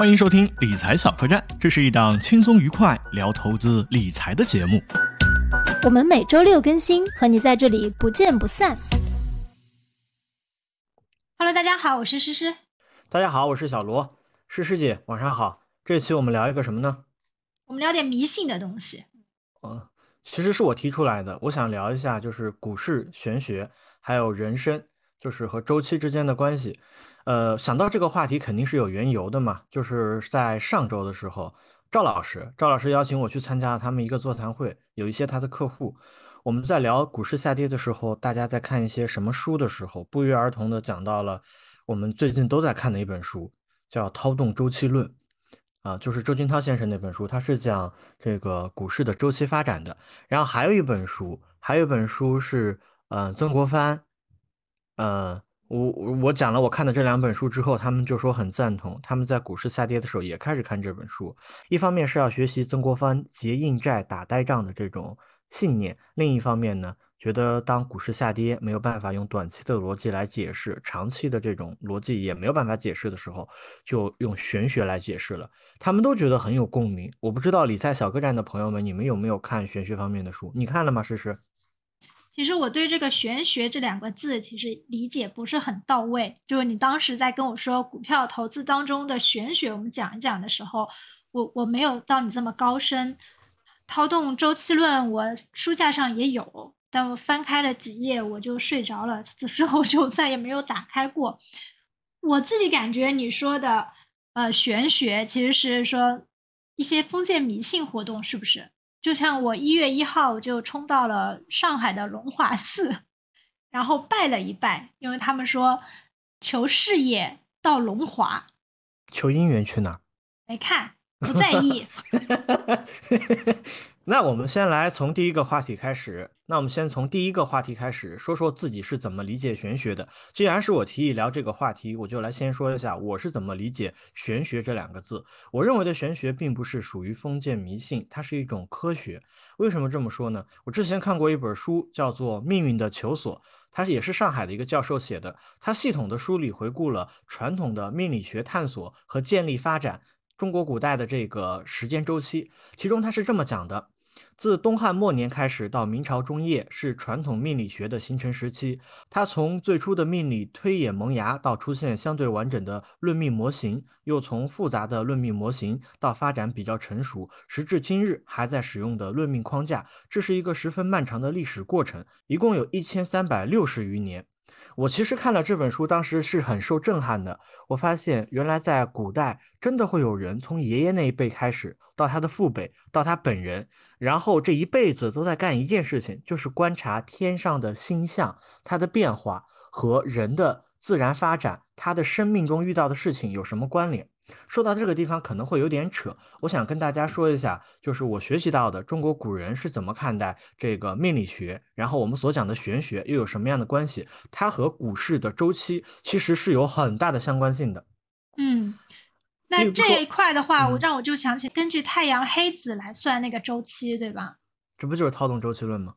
欢迎收听理财小客栈，这是一档轻松愉快聊投资理财的节目。我们每周六更新，和你在这里不见不散。Hello，大家好，我是诗诗。大家好，我是小罗。诗诗姐，晚上好。这期我们聊一个什么呢？我们聊点迷信的东西。嗯，其实是我提出来的。我想聊一下，就是股市、玄学，还有人生，就是和周期之间的关系。呃，想到这个话题肯定是有缘由的嘛，就是在上周的时候，赵老师，赵老师邀请我去参加了他们一个座谈会，有一些他的客户，我们在聊股市下跌的时候，大家在看一些什么书的时候，不约而同的讲到了我们最近都在看的一本书，叫《涛动周期论》，啊，就是周金涛先生那本书，他是讲这个股市的周期发展的。然后还有一本书，还有一本书是，嗯，曾国藩，嗯。我我讲了我看的这两本书之后，他们就说很赞同。他们在股市下跌的时候也开始看这本书，一方面是要学习曾国藩结硬债打呆仗的这种信念，另一方面呢，觉得当股市下跌没有办法用短期的逻辑来解释，长期的这种逻辑也没有办法解释的时候，就用玄学来解释了。他们都觉得很有共鸣。我不知道理财小客栈的朋友们，你们有没有看玄学方面的书？你看了吗？诗诗？其实我对这个“玄学”这两个字其实理解不是很到位。就是你当时在跟我说股票投资当中的玄学，我们讲一讲的时候，我我没有到你这么高深。涛动周期论，我书架上也有，但我翻开了几页我就睡着了，之后就再也没有打开过。我自己感觉你说的呃玄学，其实是说一些封建迷信活动，是不是？就像我一月一号就冲到了上海的龙华寺，然后拜了一拜，因为他们说求事业到龙华，求姻缘去哪？没看，不在意。那我们先来从第一个话题开始。那我们先从第一个话题开始，说说自己是怎么理解玄学的。既然是我提议聊这个话题，我就来先说一下我是怎么理解玄学这两个字。我认为的玄学并不是属于封建迷信，它是一种科学。为什么这么说呢？我之前看过一本书，叫做《命运的求索》，它也是上海的一个教授写的。他系统的梳理回顾了传统的命理学探索和建立发展中国古代的这个时间周期，其中他是这么讲的。自东汉末年开始到明朝中叶，是传统命理学的形成时期。它从最初的命理推演萌芽，到出现相对完整的论命模型，又从复杂的论命模型到发展比较成熟，时至今日还在使用的论命框架，这是一个十分漫长的历史过程，一共有一千三百六十余年。我其实看了这本书，当时是很受震撼的。我发现，原来在古代，真的会有人从爷爷那一辈开始，到他的父辈，到他本人，然后这一辈子都在干一件事情，就是观察天上的星象，它的变化和人的自然发展，他的生命中遇到的事情有什么关联。说到这个地方可能会有点扯，我想跟大家说一下，就是我学习到的中国古人是怎么看待这个命理学，然后我们所讲的玄学又有什么样的关系？它和股市的周期其实是有很大的相关性的。嗯，那这一块的话，我让我就想起根据太阳黑子来算那个周期，对吧？这不就是套动周期论吗？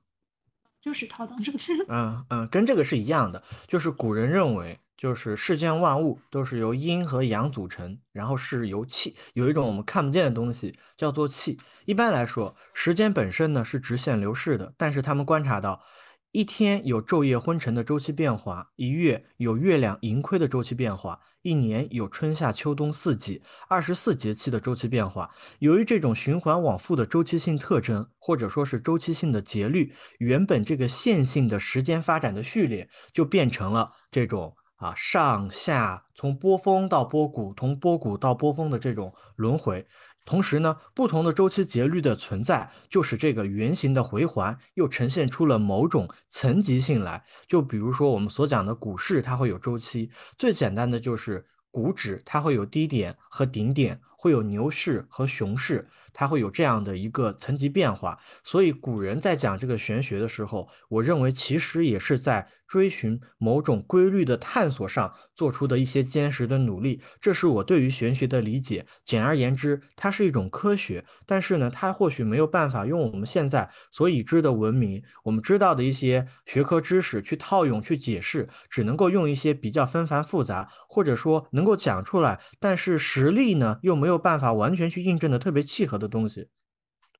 就是套动周期论。嗯嗯，跟这个是一样的，就是古人认为。就是世间万物都是由阴和阳组成，然后是由气，有一种我们看不见的东西叫做气。一般来说，时间本身呢是直线流逝的，但是他们观察到，一天有昼夜昏沉的周期变化，一月有月亮盈亏的周期变化，一年有春夏秋冬四季二十四节气的周期变化。由于这种循环往复的周期性特征，或者说是周期性的节律，原本这个线性的时间发展的序列就变成了这种。啊，上下从波峰到波谷，从波谷到波峰的这种轮回，同时呢，不同的周期节律的存在，就使这个圆形的回环又呈现出了某种层级性来。就比如说我们所讲的股市，它会有周期，最简单的就是股指，它会有低点和顶点。会有牛市和熊市，它会有这样的一个层级变化。所以古人在讲这个玄学的时候，我认为其实也是在追寻某种规律的探索上做出的一些坚实的努力。这是我对于玄学的理解。简而言之，它是一种科学，但是呢，它或许没有办法用我们现在所已知的文明，我们知道的一些学科知识去套用、去解释，只能够用一些比较纷繁复杂，或者说能够讲出来，但是实力呢又没有办法完全去印证的特别契合的东西，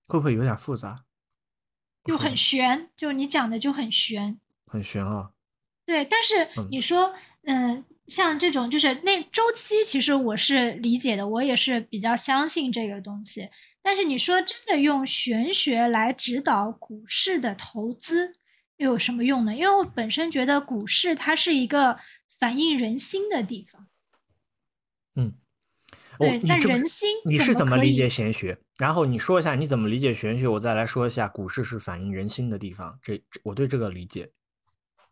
会不会有点复杂？就很玄，就你讲的就很玄，很玄啊。对，但是你说，嗯，像这种就是那周期，其实我是理解的，我也是比较相信这个东西。但是你说真的用玄学来指导股市的投资，又有什么用呢？因为我本身觉得股市它是一个反映人心的地方。嗯。对，但人心你是怎么理解玄学？然后你说一下你怎么理解玄学，我再来说一下股市是反映人心的地方。这我对这个理解，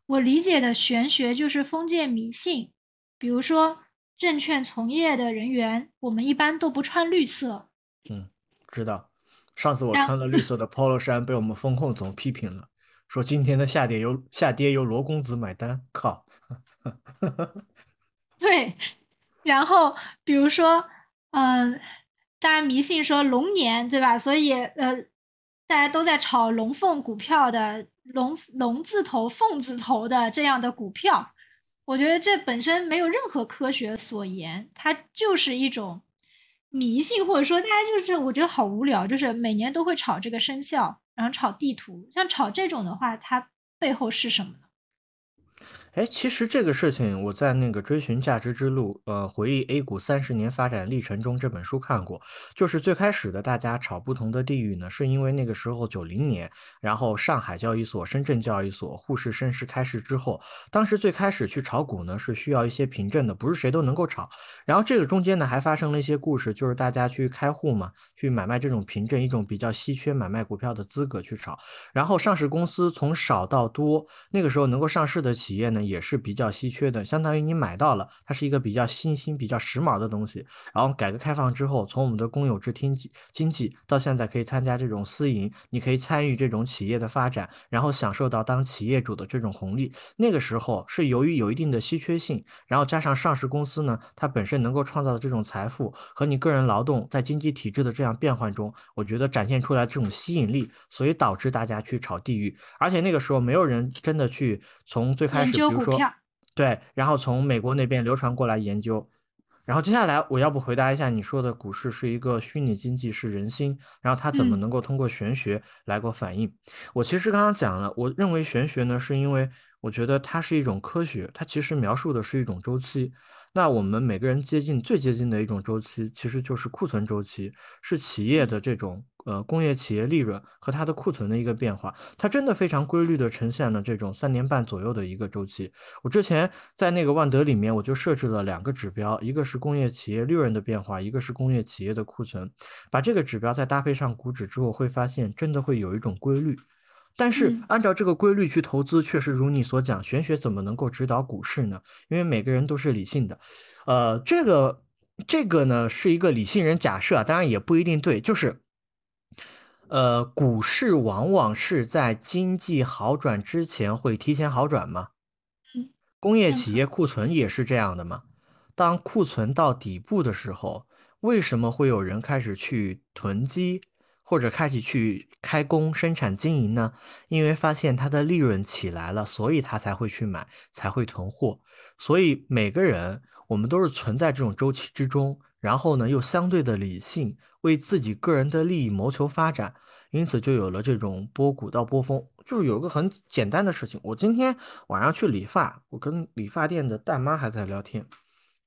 我理解的玄学就是封建迷信。比如说证券从业的人员，我们一般都不穿绿色。嗯，知道。上次我穿了绿色的 polo 衫，被我们风控总批评了，说今天的下跌由下跌由罗公子买单。靠！对。然后，比如说，嗯，大家迷信说龙年，对吧？所以，呃，大家都在炒龙凤股票的龙龙字头、凤字头的这样的股票。我觉得这本身没有任何科学所言，它就是一种迷信，或者说大家就是我觉得好无聊，就是每年都会炒这个生肖，然后炒地图，像炒这种的话，它背后是什么呢？哎，其实这个事情我在那个《追寻价值之路》呃，回忆 A 股三十年发展历程中这本书看过。就是最开始的大家炒不同的地域呢，是因为那个时候九零年，然后上海交易所、深圳交易所沪市深市开市之后，当时最开始去炒股呢是需要一些凭证的，不是谁都能够炒。然后这个中间呢还发生了一些故事，就是大家去开户嘛，去买卖这种凭证，一种比较稀缺买卖股票的资格去炒。然后上市公司从少到多，那个时候能够上市的企业呢。也是比较稀缺的，相当于你买到了，它是一个比较新兴、比较时髦的东西。然后改革开放之后，从我们的公有制经济经济到现在可以参加这种私营，你可以参与这种企业的发展，然后享受到当企业主的这种红利。那个时候是由于有一定的稀缺性，然后加上上市公司呢，它本身能够创造的这种财富和你个人劳动在经济体制的这样变换中，我觉得展现出来这种吸引力，所以导致大家去炒地域。而且那个时候没有人真的去从最开始。比如说，对，然后从美国那边流传过来研究，然后接下来我要不回答一下你说的股市是一个虚拟经济，是人心，然后它怎么能够通过玄学来过反应？我其实刚刚讲了，我认为玄学呢，是因为我觉得它是一种科学，它其实描述的是一种周期。那我们每个人接近最接近的一种周期，其实就是库存周期，是企业的这种呃工业企业利润和它的库存的一个变化，它真的非常规律的呈现了这种三年半左右的一个周期。我之前在那个万德里面，我就设置了两个指标，一个是工业企业利润的变化，一个是工业企业的库存。把这个指标再搭配上股指之后，会发现真的会有一种规律。但是按照这个规律去投资，确实如你所讲，玄学怎么能够指导股市呢？因为每个人都是理性的，呃，这个这个呢是一个理性人假设，当然也不一定对，就是，呃，股市往往是在经济好转之前会提前好转吗？工业企业库存也是这样的吗？当库存到底部的时候，为什么会有人开始去囤积？或者开始去开工生产经营呢？因为发现它的利润起来了，所以他才会去买，才会囤货。所以每个人，我们都是存在这种周期之中，然后呢又相对的理性，为自己个人的利益谋求发展，因此就有了这种波谷到波峰。就是有个很简单的事情，我今天晚上去理发，我跟理发店的大妈还在聊天，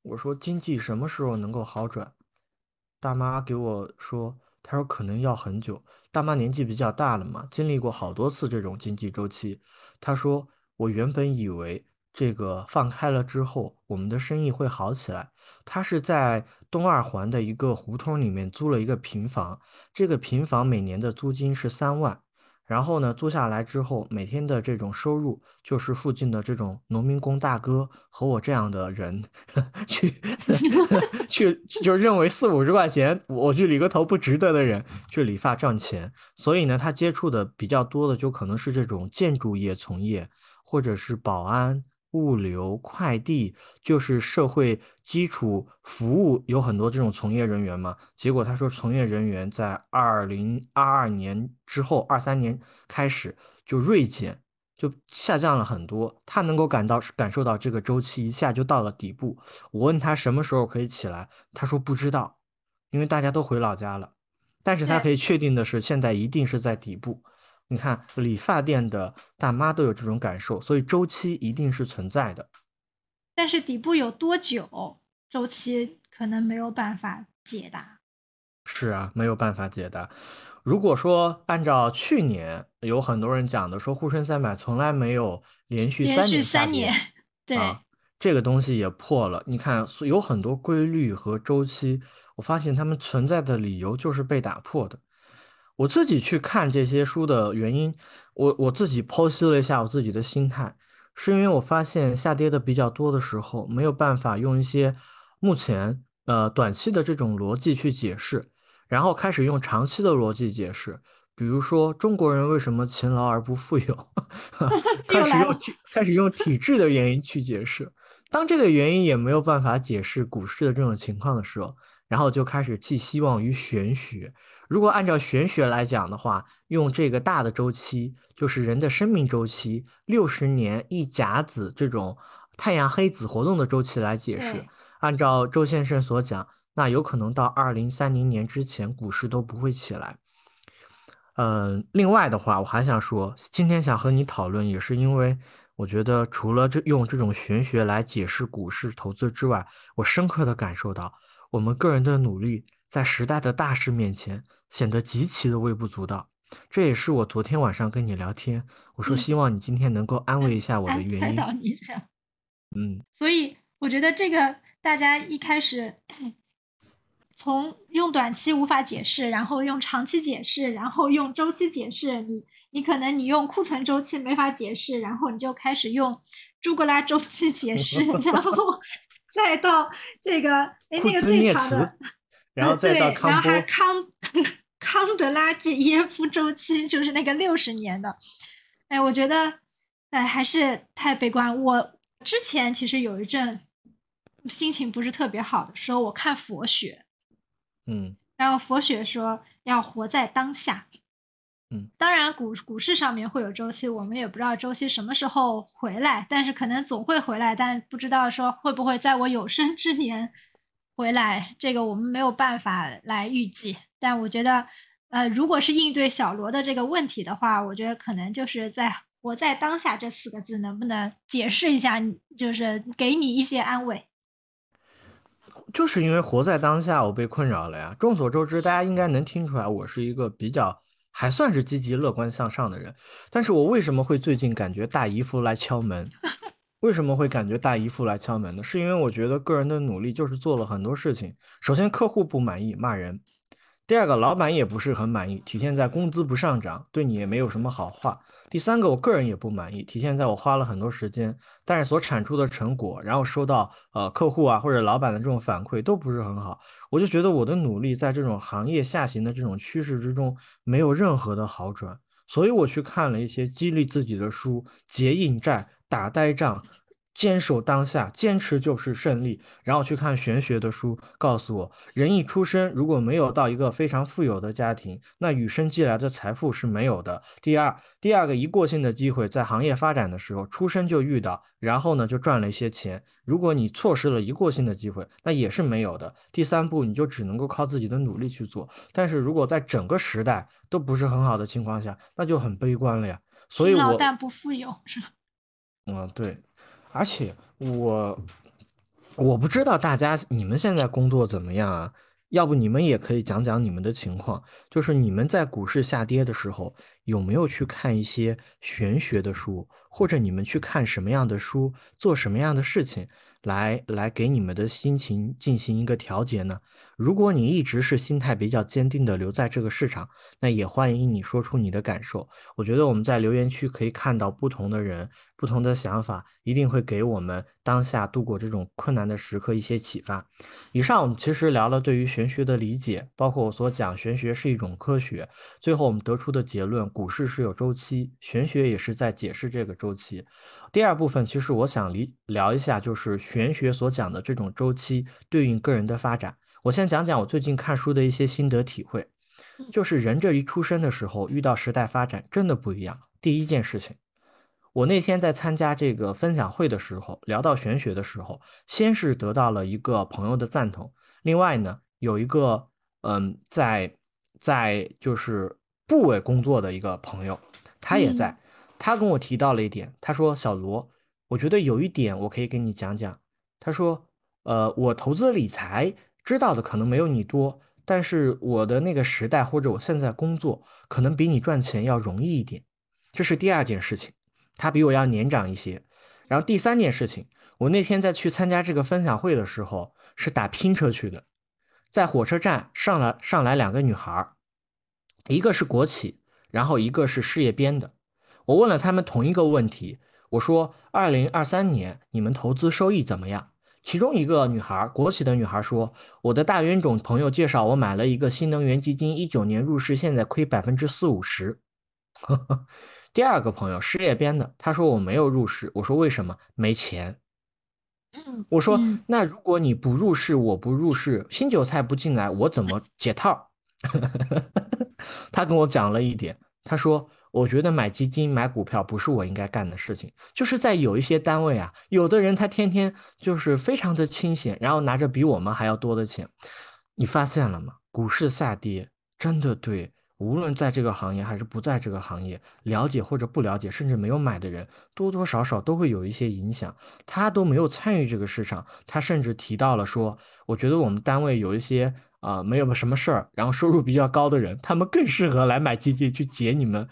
我说经济什么时候能够好转？大妈给我说。他说可能要很久，大妈年纪比较大了嘛，经历过好多次这种经济周期。他说我原本以为这个放开了之后，我们的生意会好起来。他是在东二环的一个胡同里面租了一个平房，这个平房每年的租金是三万，然后呢，租下来之后，每天的这种收入就是附近的这种农民工大哥和我这样的人 去 去，就认为四五十块钱我去理个头不值得的人去理发赚钱。所以呢，他接触的比较多的就可能是这种建筑业从业，或者是保安。物流、快递就是社会基础服务，有很多这种从业人员嘛。结果他说，从业人员在二零二二年之后，二三年开始就锐减，就下降了很多。他能够感到感受到这个周期一下就到了底部。我问他什么时候可以起来，他说不知道，因为大家都回老家了。但是他可以确定的是，现在一定是在底部。你看，理发店的大妈都有这种感受，所以周期一定是存在的。但是底部有多久，周期可能没有办法解答。是啊，没有办法解答。如果说按照去年有很多人讲的，说沪深三百从来没有连续连续三年，对，这个东西也破了。你看，有很多规律和周期，我发现他们存在的理由就是被打破的。我自己去看这些书的原因，我我自己剖析了一下我自己的心态，是因为我发现下跌的比较多的时候，没有办法用一些目前呃短期的这种逻辑去解释，然后开始用长期的逻辑解释，比如说中国人为什么勤劳而不富有，开始用体开始用体制的原因去解释，当这个原因也没有办法解释股市的这种情况的时候，然后就开始寄希望于玄学。如果按照玄学来讲的话，用这个大的周期，就是人的生命周期，六十年一甲子这种太阳黑子活动的周期来解释，按照周先生所讲，那有可能到二零三零年之前，股市都不会起来。嗯，另外的话，我还想说，今天想和你讨论，也是因为我觉得，除了这用这种玄学来解释股市投资之外，我深刻的感受到，我们个人的努力。在时代的大势面前，显得极其的微不足道。这也是我昨天晚上跟你聊天，我说希望你今天能够安慰一下我的原因。一下。嗯。所以我觉得这个大家一开始从用短期无法解释，然后用长期解释，然后用周期解释。你你可能你用库存周期没法解释，然后你就开始用朱格拉周期解释，然后 再到这个哎那个最长的。然后 再到康波，然后还康康德拉季耶夫周期，就是那个六十年的。哎，我觉得，哎，还是太悲观。我之前其实有一阵心情不是特别好的时候，我看佛学，嗯，然后佛学说要活在当下，嗯，当然股股市上面会有周期，我们也不知道周期什么时候回来，但是可能总会回来，但不知道说会不会在我有生之年。回来，这个我们没有办法来预计，但我觉得，呃，如果是应对小罗的这个问题的话，我觉得可能就是在“活在当下”这四个字，能不能解释一下？就是给你一些安慰。就是因为活在当下，我被困扰了呀。众所周知，大家应该能听出来，我是一个比较还算是积极乐观向上的人。但是我为什么会最近感觉大姨夫来敲门？为什么会感觉大姨夫来敲门呢？是因为我觉得个人的努力就是做了很多事情。首先，客户不满意，骂人；第二个，老板也不是很满意，体现在工资不上涨，对你也没有什么好话；第三个，我个人也不满意，体现在我花了很多时间，但是所产出的成果，然后收到呃客户啊或者老板的这种反馈都不是很好。我就觉得我的努力在这种行业下行的这种趋势之中没有任何的好转，所以我去看了一些激励自己的书，结硬债。打呆仗，坚守当下，坚持就是胜利。然后去看玄学的书，告诉我，人一出生如果没有到一个非常富有的家庭，那与生俱来的财富是没有的。第二，第二个一过性的机会，在行业发展的时候，出生就遇到，然后呢就赚了一些钱。如果你错失了一过性的机会，那也是没有的。第三步，你就只能够靠自己的努力去做。但是如果在整个时代都不是很好的情况下，那就很悲观了呀。所以，我但不富有是吧？嗯，对，而且我我不知道大家你们现在工作怎么样啊？要不你们也可以讲讲你们的情况，就是你们在股市下跌的时候有没有去看一些玄学的书，或者你们去看什么样的书，做什么样的事情来来给你们的心情进行一个调节呢？如果你一直是心态比较坚定的留在这个市场，那也欢迎你说出你的感受。我觉得我们在留言区可以看到不同的人、不同的想法，一定会给我们当下度过这种困难的时刻一些启发。以上我们其实聊了对于玄学的理解，包括我所讲玄学是一种科学。最后我们得出的结论，股市是有周期，玄学也是在解释这个周期。第二部分其实我想理聊一下，就是玄学所讲的这种周期对应个人的发展。我先讲讲我最近看书的一些心得体会，就是人这一出生的时候遇到时代发展真的不一样。第一件事情，我那天在参加这个分享会的时候，聊到玄学的时候，先是得到了一个朋友的赞同，另外呢，有一个嗯，在在就是部委工作的一个朋友，他也在，他跟我提到了一点，他说小罗，我觉得有一点我可以跟你讲讲，他说，呃，我投资理财。知道的可能没有你多，但是我的那个时代或者我现在工作可能比你赚钱要容易一点，这是第二件事情。他比我要年长一些。然后第三件事情，我那天在去参加这个分享会的时候是打拼车去的，在火车站上了上来两个女孩，一个是国企，然后一个是事业编的。我问了他们同一个问题，我说：二零二三年你们投资收益怎么样？其中一个女孩，国企的女孩说：“我的大冤种朋友介绍我买了一个新能源基金，一九年入市，现在亏百分之四五十。”第二个朋友，事业编的，他说：“我没有入市。”我说：“为什么？没钱。”我说：“那如果你不入市，我不入市，新韭菜不进来，我怎么解套？” 他跟我讲了一点，他说。我觉得买基金、买股票不是我应该干的事情。就是在有一些单位啊，有的人他天天就是非常的清闲，然后拿着比我们还要多的钱。你发现了吗？股市下跌真的对，无论在这个行业还是不在这个行业，了解或者不了解，甚至没有买的人，多多少少都会有一些影响。他都没有参与这个市场，他甚至提到了说，我觉得我们单位有一些啊没有什么事儿，然后收入比较高的人，他们更适合来买基金去解你们。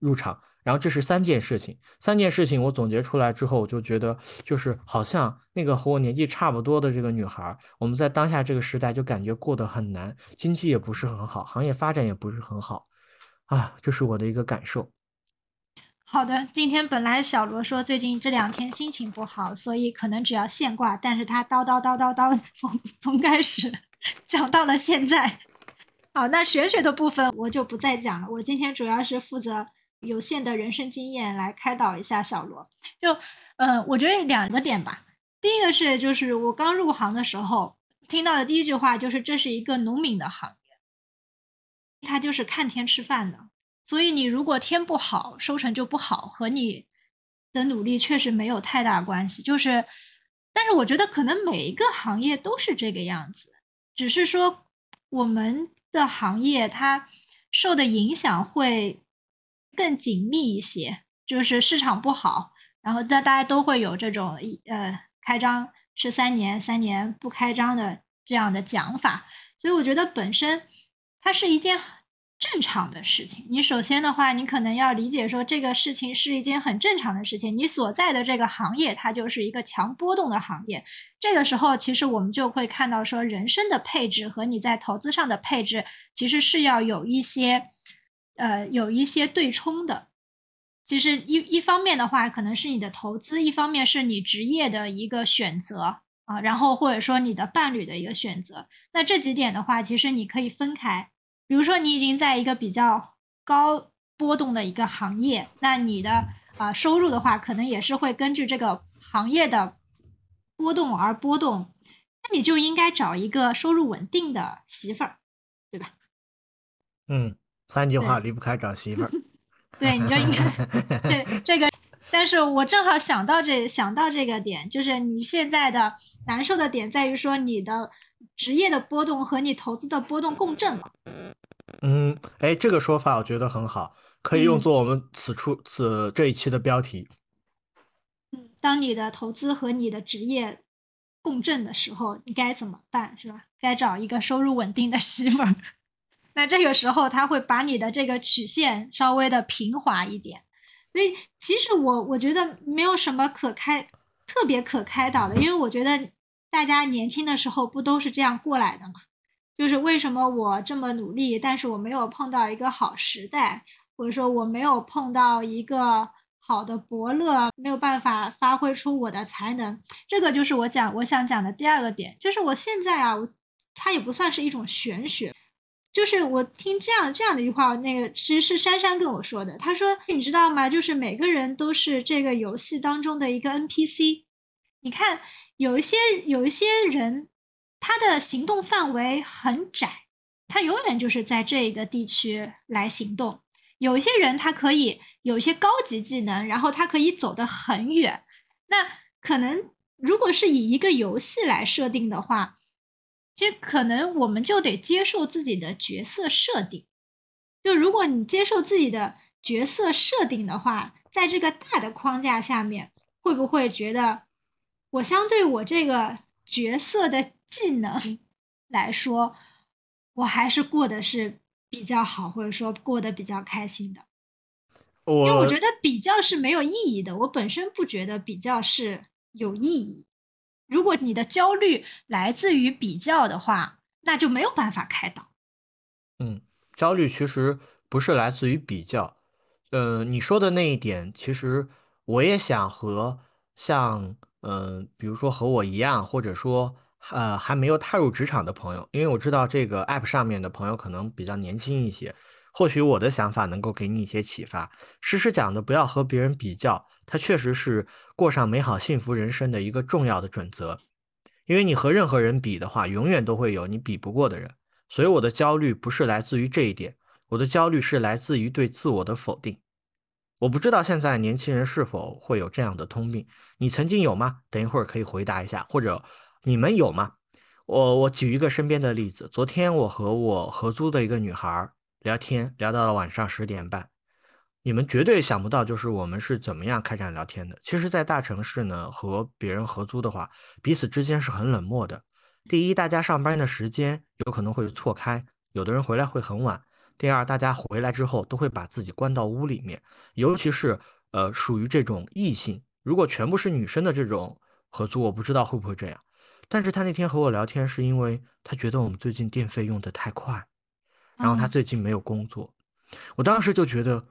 入场，然后这是三件事情，三件事情我总结出来之后，我就觉得就是好像那个和我年纪差不多的这个女孩，我们在当下这个时代就感觉过得很难，经济也不是很好，行业发展也不是很好，啊，这是我的一个感受。好的，今天本来小罗说最近这两天心情不好，所以可能只要现挂，但是他叨叨叨叨叨从从开始讲到了现在。好，那玄学的部分我就不再讲了，我今天主要是负责。有限的人生经验来开导一下小罗，就，呃，我觉得两个点吧。第一个是，就是我刚入行的时候听到的第一句话就是这是一个农民的行业，他就是看天吃饭的。所以你如果天不好，收成就不好，和你的努力确实没有太大关系。就是，但是我觉得可能每一个行业都是这个样子，只是说我们的行业它受的影响会。更紧密一些，就是市场不好，然后大大家都会有这种一呃开张是三年，三年不开张的这样的讲法，所以我觉得本身它是一件正常的事情。你首先的话，你可能要理解说这个事情是一件很正常的事情。你所在的这个行业，它就是一个强波动的行业。这个时候，其实我们就会看到说，人生的配置和你在投资上的配置，其实是要有一些。呃，有一些对冲的，其实一一方面的话，可能是你的投资，一方面是你职业的一个选择啊，然后或者说你的伴侣的一个选择。那这几点的话，其实你可以分开。比如说，你已经在一个比较高波动的一个行业，那你的啊收入的话，可能也是会根据这个行业的波动而波动。那你就应该找一个收入稳定的媳妇儿，对吧？嗯。三句话离不开找媳妇儿，对，你就应该 对这个。但是我正好想到这想到这个点，就是你现在的难受的点在于说你的职业的波动和你投资的波动共振了。嗯，哎，这个说法我觉得很好，可以用作我们此处此这一期的标题。嗯，当你的投资和你的职业共振的时候，你该怎么办？是吧？该找一个收入稳定的媳妇儿。那这个时候，他会把你的这个曲线稍微的平滑一点，所以其实我我觉得没有什么可开特别可开导的，因为我觉得大家年轻的时候不都是这样过来的嘛？就是为什么我这么努力，但是我没有碰到一个好时代，或者说我没有碰到一个好的伯乐，没有办法发挥出我的才能。这个就是我讲我想讲的第二个点，就是我现在啊，我它也不算是一种玄学，就是我听这样这样的一句话，那个其实是珊珊跟我说的，她说你知道吗？就是每个人都是这个游戏当中的一个 NPC，你看有一些有一些人。他的行动范围很窄，他永远就是在这一个地区来行动。有一些人他可以有一些高级技能，然后他可以走得很远。那可能如果是以一个游戏来设定的话，其实可能我们就得接受自己的角色设定。就如果你接受自己的角色设定的话，在这个大的框架下面，会不会觉得我相对我这个角色的？技能 来说，我还是过得是比较好，或者说过得比较开心的。因为我觉得比较是没有意义的，我本身不觉得比较是有意义。如果你的焦虑来自于比较的话，那就没有办法开导。嗯，焦虑其实不是来自于比较。呃，你说的那一点，其实我也想和像嗯，比如说和我一样，或者说。呃，还没有踏入职场的朋友，因为我知道这个 app 上面的朋友可能比较年轻一些，或许我的想法能够给你一些启发。诗诗讲的不要和别人比较，它确实是过上美好幸福人生的一个重要的准则。因为你和任何人比的话，永远都会有你比不过的人。所以我的焦虑不是来自于这一点，我的焦虑是来自于对自我的否定。我不知道现在年轻人是否会有这样的通病，你曾经有吗？等一会儿可以回答一下，或者。你们有吗？我我举一个身边的例子。昨天我和我合租的一个女孩聊天，聊到了晚上十点半。你们绝对想不到，就是我们是怎么样开展聊天的。其实，在大城市呢，和别人合租的话，彼此之间是很冷漠的。第一，大家上班的时间有可能会错开，有的人回来会很晚。第二，大家回来之后都会把自己关到屋里面，尤其是呃，属于这种异性，如果全部是女生的这种合租，我不知道会不会这样。但是他那天和我聊天，是因为他觉得我们最近电费用的太快，然后他最近没有工作。我当时就觉得，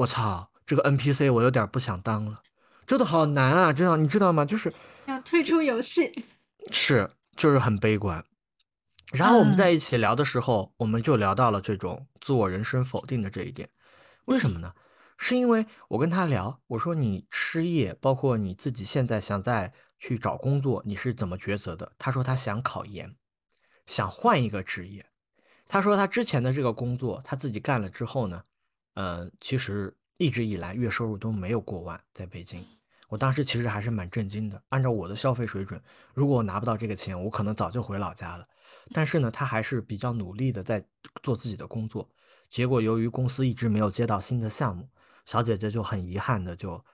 我操，这个 NPC 我有点不想当了，真的好难啊！真的你知道吗？就是要退出游戏，是就是很悲观。然后我们在一起聊的时候，我们就聊到了这种自我人生否定的这一点。为什么呢？是因为我跟他聊，我说你失业，包括你自己现在想再。去找工作，你是怎么抉择的？他说他想考研，想换一个职业。他说他之前的这个工作他自己干了之后呢，呃，其实一直以来月收入都没有过万，在北京。我当时其实还是蛮震惊的。按照我的消费水准，如果我拿不到这个钱，我可能早就回老家了。但是呢，他还是比较努力的在做自己的工作。结果由于公司一直没有接到新的项目，小姐姐就很遗憾的就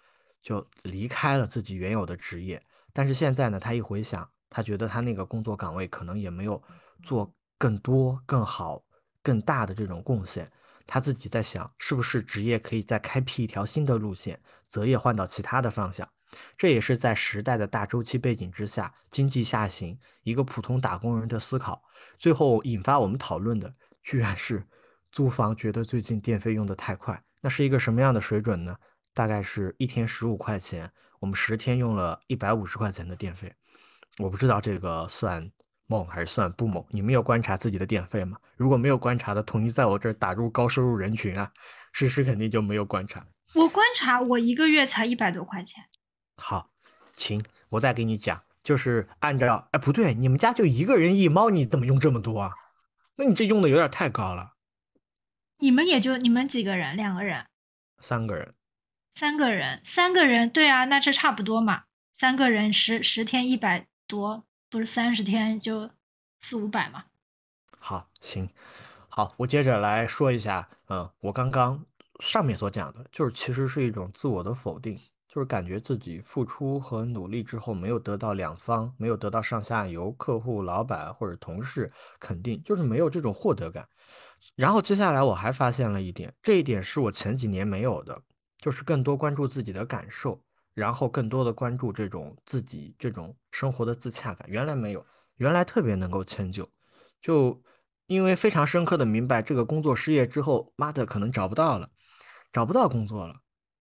就离开了自己原有的职业。但是现在呢，她一回想，她觉得她那个工作岗位可能也没有做更多、更好、更大的这种贡献。他自己在想，是不是职业可以再开辟一条新的路线，择业换到其他的方向。这也是在时代的大周期背景之下，经济下行，一个普通打工人的思考。最后引发我们讨论的，居然是租房觉得最近电费用的太快。那是一个什么样的水准呢？大概是一天十五块钱。我们十天用了一百五十块钱的电费，我不知道这个算猛还是算不猛。你们有观察自己的电费吗？如果没有观察的，统一在我这儿打入高收入人群啊。诗诗肯定就没有观察。我观察，我一个月才一百多块钱。好，行，我再给你讲，就是按照，哎，不对，你们家就一个人一猫，你怎么用这么多啊？那你这用的有点太高了。你们也就你们几个人？两个人？三个人。三个人，三个人，对啊，那这差不多嘛。三个人十十天一百多，不是三十天就四五百吗。好，行，好，我接着来说一下，嗯，我刚刚上面所讲的，就是其实是一种自我的否定，就是感觉自己付出和努力之后没有得到两方，没有得到上下游、客户、老板或者同事肯定，就是没有这种获得感。然后接下来我还发现了一点，这一点是我前几年没有的。就是更多关注自己的感受，然后更多的关注这种自己这种生活的自洽感。原来没有，原来特别能够迁就。就因为非常深刻的明白这个工作失业之后，妈的可能找不到了，找不到工作了。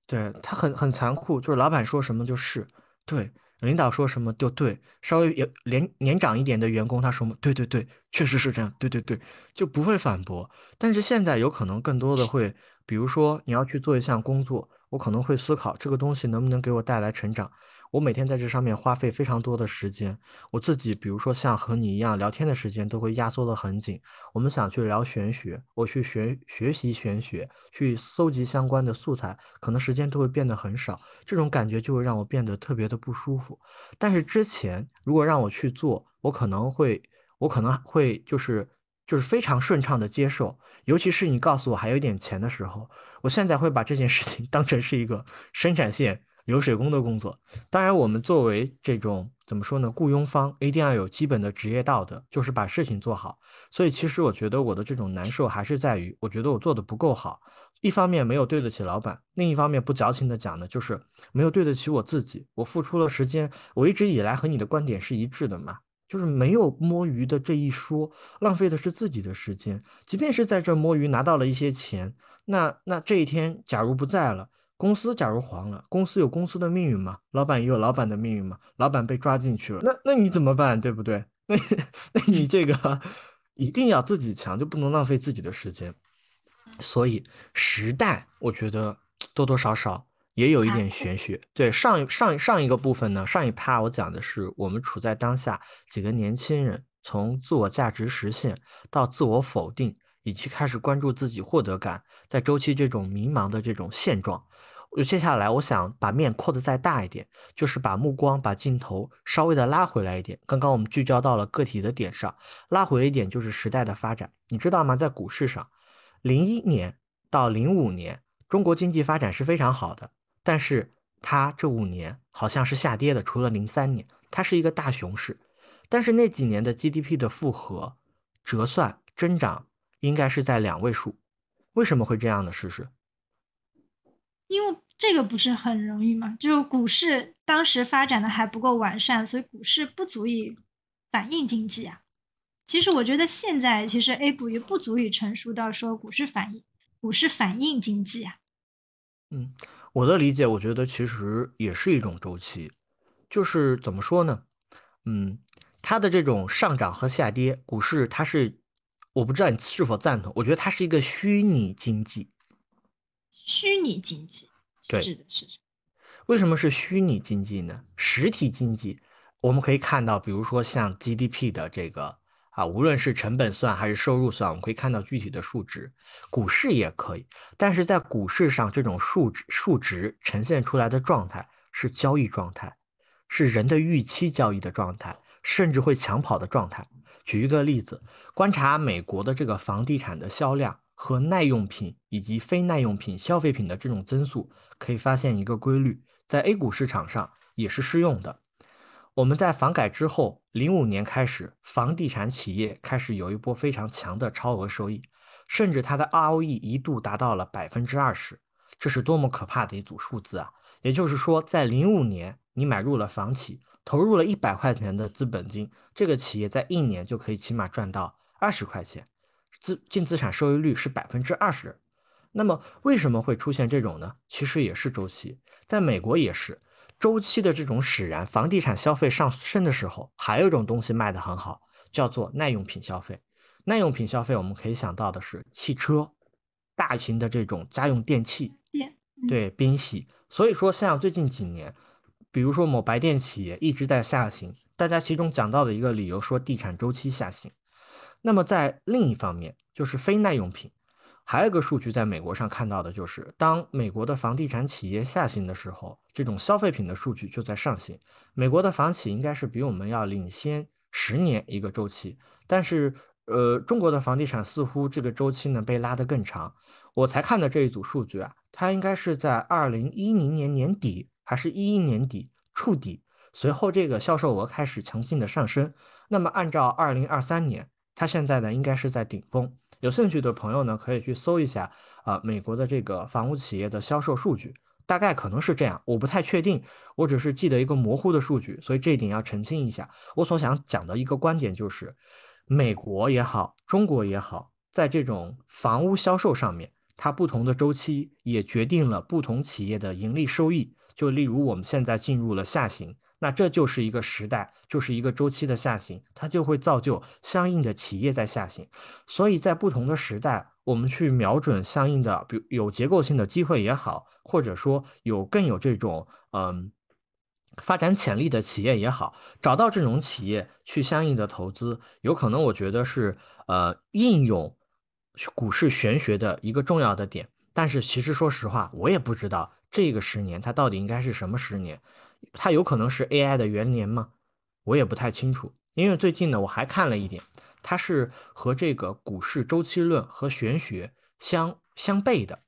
对他很很残酷，就是老板说什么就是对，领导说什么就对，稍微有年年长一点的员工他说对对对，确实是这样，对对对，就不会反驳。但是现在有可能更多的会，比如说你要去做一项工作，我可能会思考这个东西能不能给我带来成长。我每天在这上面花费非常多的时间，我自己比如说像和你一样聊天的时间都会压缩的很紧。我们想去聊玄学，我去学学习玄学，去搜集相关的素材，可能时间都会变得很少。这种感觉就会让我变得特别的不舒服。但是之前如果让我去做，我可能会，我可能会就是就是非常顺畅的接受。尤其是你告诉我还有点钱的时候，我现在会把这件事情 当成是一个生产线。流水工的工作，当然，我们作为这种怎么说呢？雇佣方一定要有基本的职业道德，就是把事情做好。所以，其实我觉得我的这种难受还是在于，我觉得我做的不够好。一方面没有对得起老板，另一方面不矫情的讲呢，就是没有对得起我自己。我付出了时间，我一直以来和你的观点是一致的嘛，就是没有摸鱼的这一说，浪费的是自己的时间。即便是在这摸鱼拿到了一些钱，那那这一天假如不在了。公司假如黄了，公司有公司的命运嘛？老板也有老板的命运嘛？老板被抓进去了，那那你怎么办？对不对？那那你这个一定要自己强，就不能浪费自己的时间。所以时代，我觉得多多少少也有一点玄学。对上上上一个部分呢，上一趴我讲的是我们处在当下几个年轻人从自我价值实现到自我否定。以及开始关注自己获得感，在周期这种迷茫的这种现状，接下来我想把面扩得再大一点，就是把目光、把镜头稍微的拉回来一点。刚刚我们聚焦到了个体的点上，拉回来一点就是时代的发展。你知道吗？在股市上，零一年到零五年，中国经济发展是非常好的，但是它这五年好像是下跌的，除了零三年，它是一个大熊市，但是那几年的 GDP 的复合、折算、增长。应该是在两位数，为什么会这样的事实，因为这个不是很容易嘛，就是股市当时发展的还不够完善，所以股市不足以反映经济啊。其实我觉得现在其实 A 股也不足以成熟到说股市反映股市反映经济啊。嗯，我的理解，我觉得其实也是一种周期，就是怎么说呢？嗯，它的这种上涨和下跌，股市它是。我不知道你是否赞同，我觉得它是一个虚拟经济。虚拟经济，对，是的，是的。为什么是虚拟经济呢？实体经济，我们可以看到，比如说像 GDP 的这个啊，无论是成本算还是收入算，我们可以看到具体的数值。股市也可以，但是在股市上，这种数值数值呈现出来的状态是交易状态，是人的预期交易的状态，甚至会抢跑的状态。举一个例子，观察美国的这个房地产的销量和耐用品以及非耐用品消费品的这种增速，可以发现一个规律，在 A 股市场上也是适用的。我们在房改之后，零五年开始，房地产企业开始有一波非常强的超额收益，甚至它的 ROE 一度达到了百分之二十，这是多么可怕的一组数字啊！也就是说，在零五年，你买入了房企。投入了一百块钱的资本金，这个企业在一年就可以起码赚到二十块钱，资净资产收益率是百分之二十。那么为什么会出现这种呢？其实也是周期，在美国也是周期的这种使然。房地产消费上升的时候，还有一种东西卖得很好，叫做耐用品消费。耐用品消费我们可以想到的是汽车、大型的这种家用电器，对冰洗。所以说像最近几年。比如说某白电企业一直在下行，大家其中讲到的一个理由说地产周期下行。那么在另一方面，就是非耐用品，还有一个数据在美国上看到的就是，当美国的房地产企业下行的时候，这种消费品的数据就在上行。美国的房企应该是比我们要领先十年一个周期，但是呃，中国的房地产似乎这个周期呢被拉得更长。我才看的这一组数据啊，它应该是在二零一零年年底。还是一一年底触底，随后这个销售额开始强劲的上升。那么按照二零二三年，它现在呢应该是在顶峰。有兴趣的朋友呢可以去搜一下啊，美国的这个房屋企业的销售数据，大概可能是这样，我不太确定，我只是记得一个模糊的数据，所以这一点要澄清一下。我所想讲的一个观点就是，美国也好，中国也好，在这种房屋销售上面，它不同的周期也决定了不同企业的盈利收益。就例如我们现在进入了下行，那这就是一个时代，就是一个周期的下行，它就会造就相应的企业在下行。所以在不同的时代，我们去瞄准相应的，比如有结构性的机会也好，或者说有更有这种嗯。发展潜力的企业也好，找到这种企业去相应的投资，有可能我觉得是呃应用股市玄学的一个重要的点。但是其实说实话，我也不知道这个十年它到底应该是什么十年，它有可能是 AI 的元年吗？我也不太清楚。因为最近呢，我还看了一点，它是和这个股市周期论和玄学相相悖的。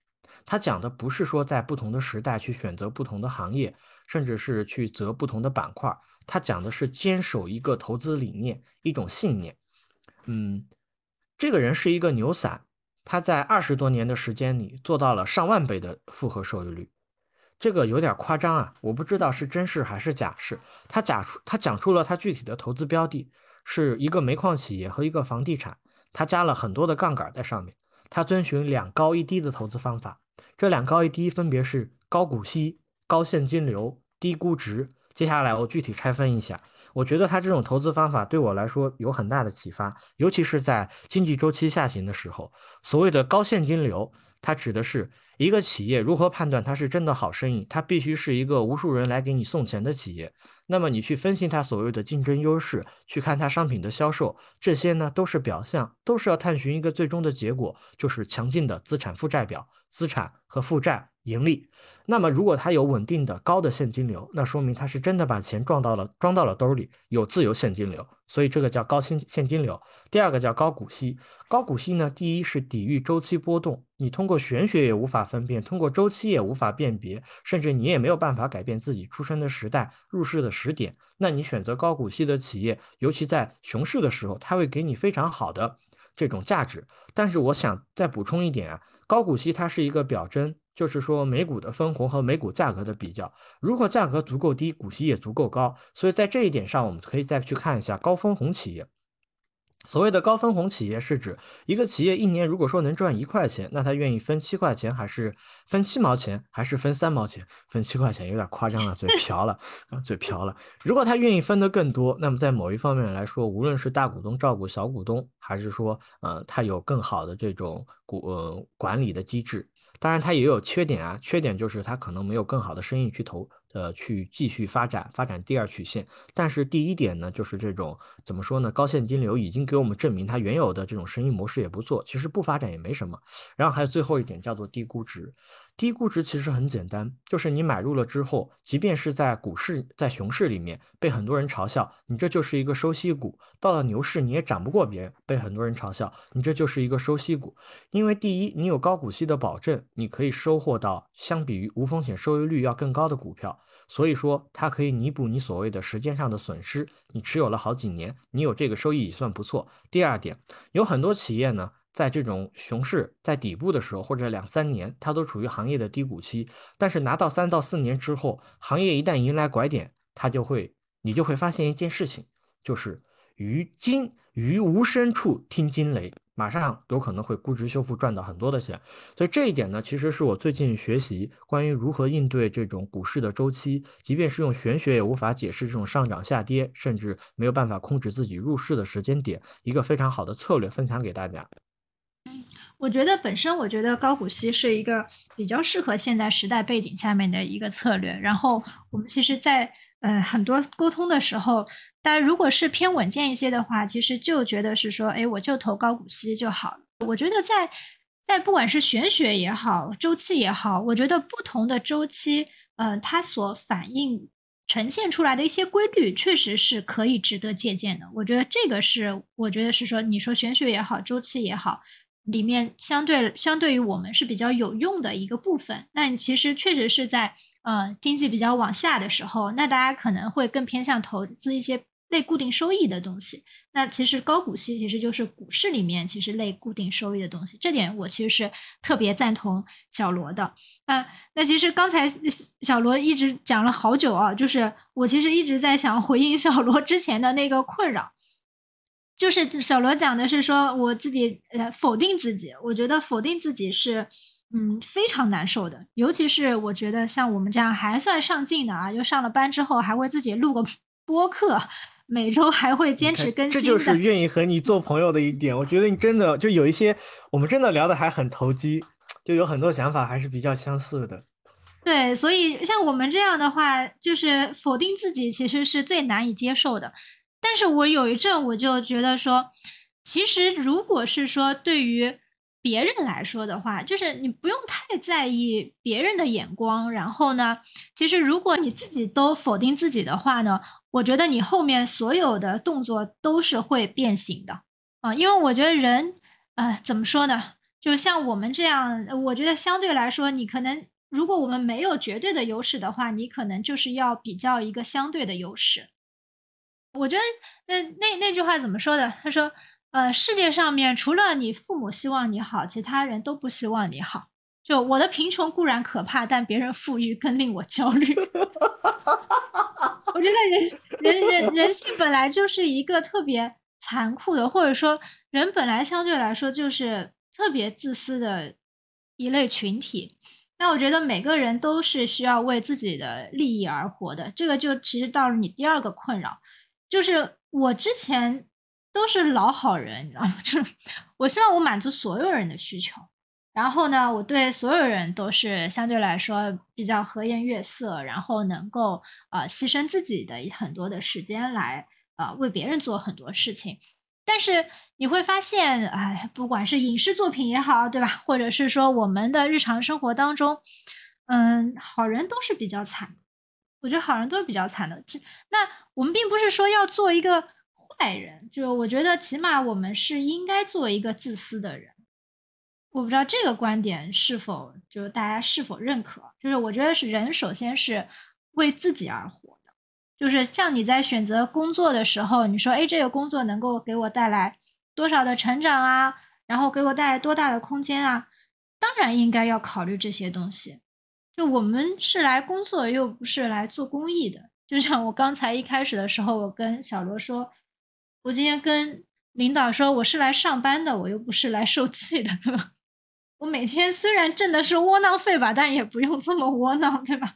它讲的不是说在不同的时代去选择不同的行业。甚至是去择不同的板块，他讲的是坚守一个投资理念，一种信念。嗯，这个人是一个牛散，他在二十多年的时间里做到了上万倍的复合收益率，这个有点夸张啊！我不知道是真事还是假事。他假出他讲出了他具体的投资标的是一个煤矿企业和一个房地产，它加了很多的杠杆在上面。它遵循两高一低的投资方法，这两高一低分别是高股息。高现金流、低估值。接下来我具体拆分一下，我觉得他这种投资方法对我来说有很大的启发，尤其是在经济周期下行的时候。所谓的高现金流，它指的是一个企业如何判断它是真的好生意，它必须是一个无数人来给你送钱的企业。那么你去分析它所谓的竞争优势，去看它商品的销售，这些呢都是表象，都是要探寻一个最终的结果，就是强劲的资产负债表，资产和负债。盈利，那么如果它有稳定的高的现金流，那说明它是真的把钱赚到了装到了兜里，有自由现金流，所以这个叫高现现金流。第二个叫高股息，高股息呢，第一是抵御周期波动，你通过玄学也无法分辨，通过周期也无法辨别，甚至你也没有办法改变自己出生的时代、入市的时点。那你选择高股息的企业，尤其在熊市的时候，它会给你非常好的这种价值。但是我想再补充一点啊，高股息它是一个表征。就是说，美股的分红和美股价格的比较，如果价格足够低，股息也足够高，所以在这一点上，我们可以再去看一下高分红企业。所谓的高分红企业，是指一个企业一年如果说能赚一块钱，那他愿意分七块钱，还是分七毛钱，还是分三毛钱？分七块钱有点夸张了，嘴瓢了，啊嘴瓢了。如果他愿意分得更多，那么在某一方面来说，无论是大股东照顾小股东，还是说，呃，他有更好的这种股呃管理的机制。当然，它也有缺点啊，缺点就是它可能没有更好的生意去投，呃，去继续发展，发展第二曲线。但是第一点呢，就是这种怎么说呢？高现金流已经给我们证明它原有的这种生意模式也不错，其实不发展也没什么。然后还有最后一点叫做低估值。低估值其实很简单，就是你买入了之后，即便是在股市在熊市里面被很多人嘲笑，你这就是一个收息股；到了牛市你也涨不过别人，被很多人嘲笑，你这就是一个收息股。因为第一，你有高股息的保证，你可以收获到相比于无风险收益率要更高的股票，所以说它可以弥补你所谓的时间上的损失。你持有了好几年，你有这个收益也算不错。第二点，有很多企业呢。在这种熊市在底部的时候，或者两三年，它都处于行业的低谷期。但是拿到三到四年之后，行业一旦迎来拐点，它就会，你就会发现一件事情，就是于今于无声处听惊雷，马上有可能会估值修复赚到很多的钱。所以这一点呢，其实是我最近学习关于如何应对这种股市的周期，即便是用玄学也无法解释这种上涨下跌，甚至没有办法控制自己入市的时间点，一个非常好的策略，分享给大家。嗯我觉得本身，我觉得高股息是一个比较适合现在时代背景下面的一个策略。然后我们其实，在呃很多沟通的时候，大家如果是偏稳健一些的话，其实就觉得是说，哎，我就投高股息就好了。我觉得在在不管是玄学也好，周期也好，我觉得不同的周期，呃，它所反映呈现出来的一些规律，确实是可以值得借鉴的。我觉得这个是，我觉得是说，你说玄学也好，周期也好。里面相对相对于我们是比较有用的一个部分，那其实确实是在呃经济比较往下的时候，那大家可能会更偏向投资一些类固定收益的东西。那其实高股息其实就是股市里面其实类固定收益的东西，这点我其实是特别赞同小罗的。那那其实刚才小罗一直讲了好久啊，就是我其实一直在想回应小罗之前的那个困扰。就是小罗讲的是说我自己呃否定自己，我觉得否定自己是嗯非常难受的，尤其是我觉得像我们这样还算上进的啊，就上了班之后还会自己录个播客，每周还会坚持更新这就是愿意和你做朋友的一点。我觉得你真的就有一些我们真的聊的还很投机，就有很多想法还是比较相似的。对，所以像我们这样的话，就是否定自己其实是最难以接受的。但是我有一阵我就觉得说，其实如果是说对于别人来说的话，就是你不用太在意别人的眼光。然后呢，其实如果你自己都否定自己的话呢，我觉得你后面所有的动作都是会变形的啊。因为我觉得人，呃，怎么说呢？就像我们这样，我觉得相对来说，你可能。如果我们没有绝对的优势的话，你可能就是要比较一个相对的优势。我觉得那那那句话怎么说的？他说：“呃，世界上面除了你父母希望你好，其他人都不希望你好。就我的贫穷固然可怕，但别人富裕更令我焦虑。我觉得人人人人性本来就是一个特别残酷的，或者说人本来相对来说就是特别自私的一类群体。”那我觉得每个人都是需要为自己的利益而活的，这个就其实到了你第二个困扰，就是我之前都是老好人，你知道吗？就是我希望我满足所有人的需求，然后呢，我对所有人都是相对来说比较和颜悦色，然后能够呃牺牲自己的很多的时间来呃为别人做很多事情。但是你会发现，哎，不管是影视作品也好，对吧？或者是说我们的日常生活当中，嗯，好人都是比较惨的。我觉得好人都是比较惨的。这那我们并不是说要做一个坏人，就我觉得起码我们是应该做一个自私的人。我不知道这个观点是否就大家是否认可？就是我觉得是人首先是为自己而活的。就是像你在选择工作的时候，你说，哎，这个工作能够给我带来多少的成长啊？然后给我带来多大的空间啊？当然应该要考虑这些东西。就我们是来工作，又不是来做公益的。就像我刚才一开始的时候，我跟小罗说，我今天跟领导说，我是来上班的，我又不是来受气的，对吧？我每天虽然挣的是窝囊费吧，但也不用这么窝囊，对吧？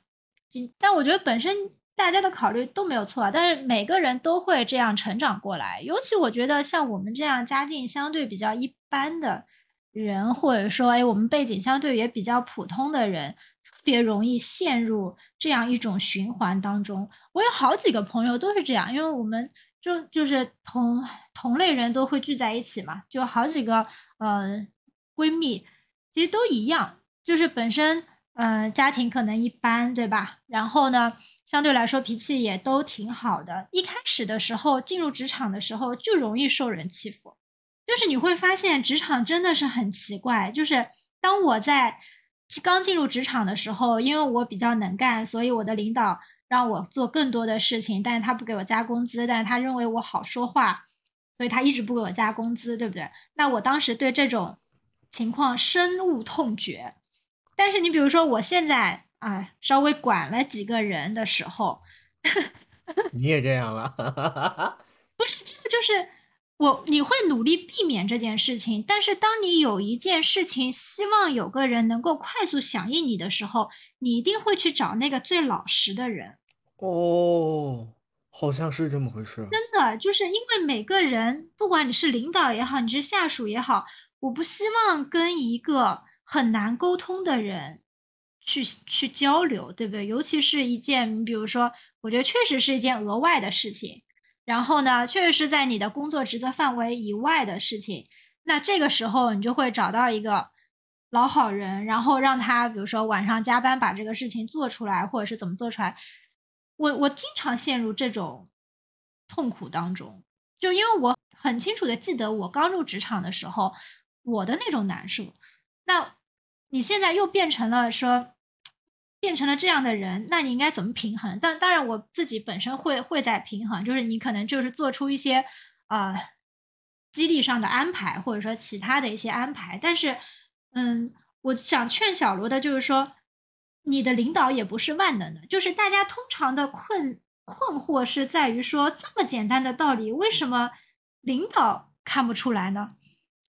但我觉得本身。大家的考虑都没有错，但是每个人都会这样成长过来。尤其我觉得像我们这样家境相对比较一般的人，或者说哎，我们背景相对也比较普通的人，特别容易陷入这样一种循环当中。我有好几个朋友都是这样，因为我们就就是同同类人都会聚在一起嘛，就好几个呃闺蜜，其实都一样，就是本身。嗯，家庭可能一般，对吧？然后呢，相对来说脾气也都挺好的。一开始的时候，进入职场的时候就容易受人欺负。就是你会发现，职场真的是很奇怪。就是当我在刚进入职场的时候，因为我比较能干，所以我的领导让我做更多的事情，但是他不给我加工资，但是他认为我好说话，所以他一直不给我加工资，对不对？那我当时对这种情况深恶痛绝。但是你比如说，我现在啊，稍微管了几个人的时候，你也这样了？不是，这个就是我，你会努力避免这件事情。但是当你有一件事情，希望有个人能够快速响应你的时候，你一定会去找那个最老实的人。哦，好像是这么回事。真的，就是因为每个人，不管你是领导也好，你是下属也好，我不希望跟一个。很难沟通的人去去交流，对不对？尤其是一件，比如说，我觉得确实是一件额外的事情，然后呢，确实是在你的工作职责范围以外的事情。那这个时候，你就会找到一个老好人，然后让他，比如说晚上加班把这个事情做出来，或者是怎么做出来。我我经常陷入这种痛苦当中，就因为我很清楚的记得我刚入职场的时候，我的那种难受。那你现在又变成了说，变成了这样的人，那你应该怎么平衡？但当然，我自己本身会会在平衡，就是你可能就是做出一些呃激励上的安排，或者说其他的一些安排。但是，嗯，我想劝小罗的就是说，你的领导也不是万能的，就是大家通常的困困惑是在于说，这么简单的道理，为什么领导看不出来呢？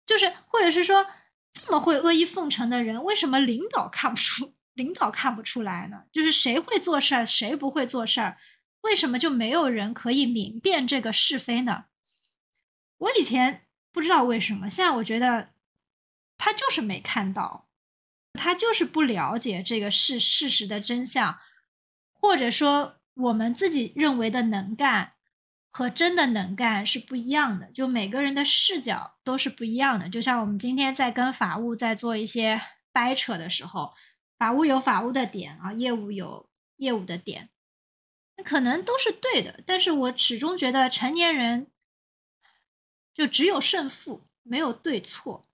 就是或者是说，这么会阿谀奉承的人，为什么领导看不出？领导看不出来呢？就是谁会做事儿，谁不会做事儿？为什么就没有人可以明辨这个是非呢？我以前不知道为什么，现在我觉得他就是没看到，他就是不了解这个事事实的真相，或者说我们自己认为的能干和真的能干是不一样的，就每个人的视角都是不一样的。就像我们今天在跟法务在做一些掰扯的时候，法务有法务的点啊，业务有业务的点，可能都是对的，但是我始终觉得成年人。就只有胜负，没有对错，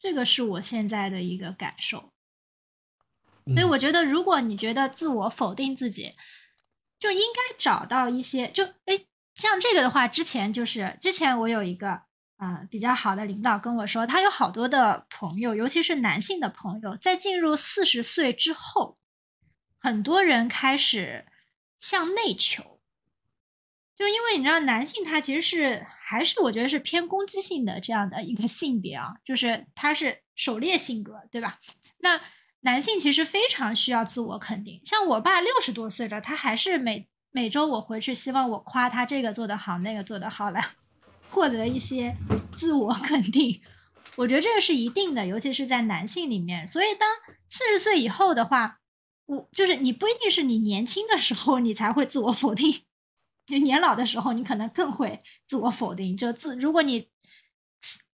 这个是我现在的一个感受。所以我觉得，如果你觉得自我否定自己，就应该找到一些，就哎，像这个的话，之前就是之前我有一个啊比较好的领导跟我说，他有好多的朋友，尤其是男性的朋友，在进入四十岁之后，很多人开始向内求。就因为你知道，男性他其实是还是我觉得是偏攻击性的这样的一个性别啊，就是他是狩猎性格，对吧？那男性其实非常需要自我肯定。像我爸六十多岁了，他还是每每周我回去，希望我夸他这个做得好，那个做得好，来 获得一些自我肯定。我觉得这个是一定的，尤其是在男性里面。所以当四十岁以后的话，我就是你不一定是你年轻的时候你才会自我否定。年老的时候，你可能更会自我否定。就自，如果你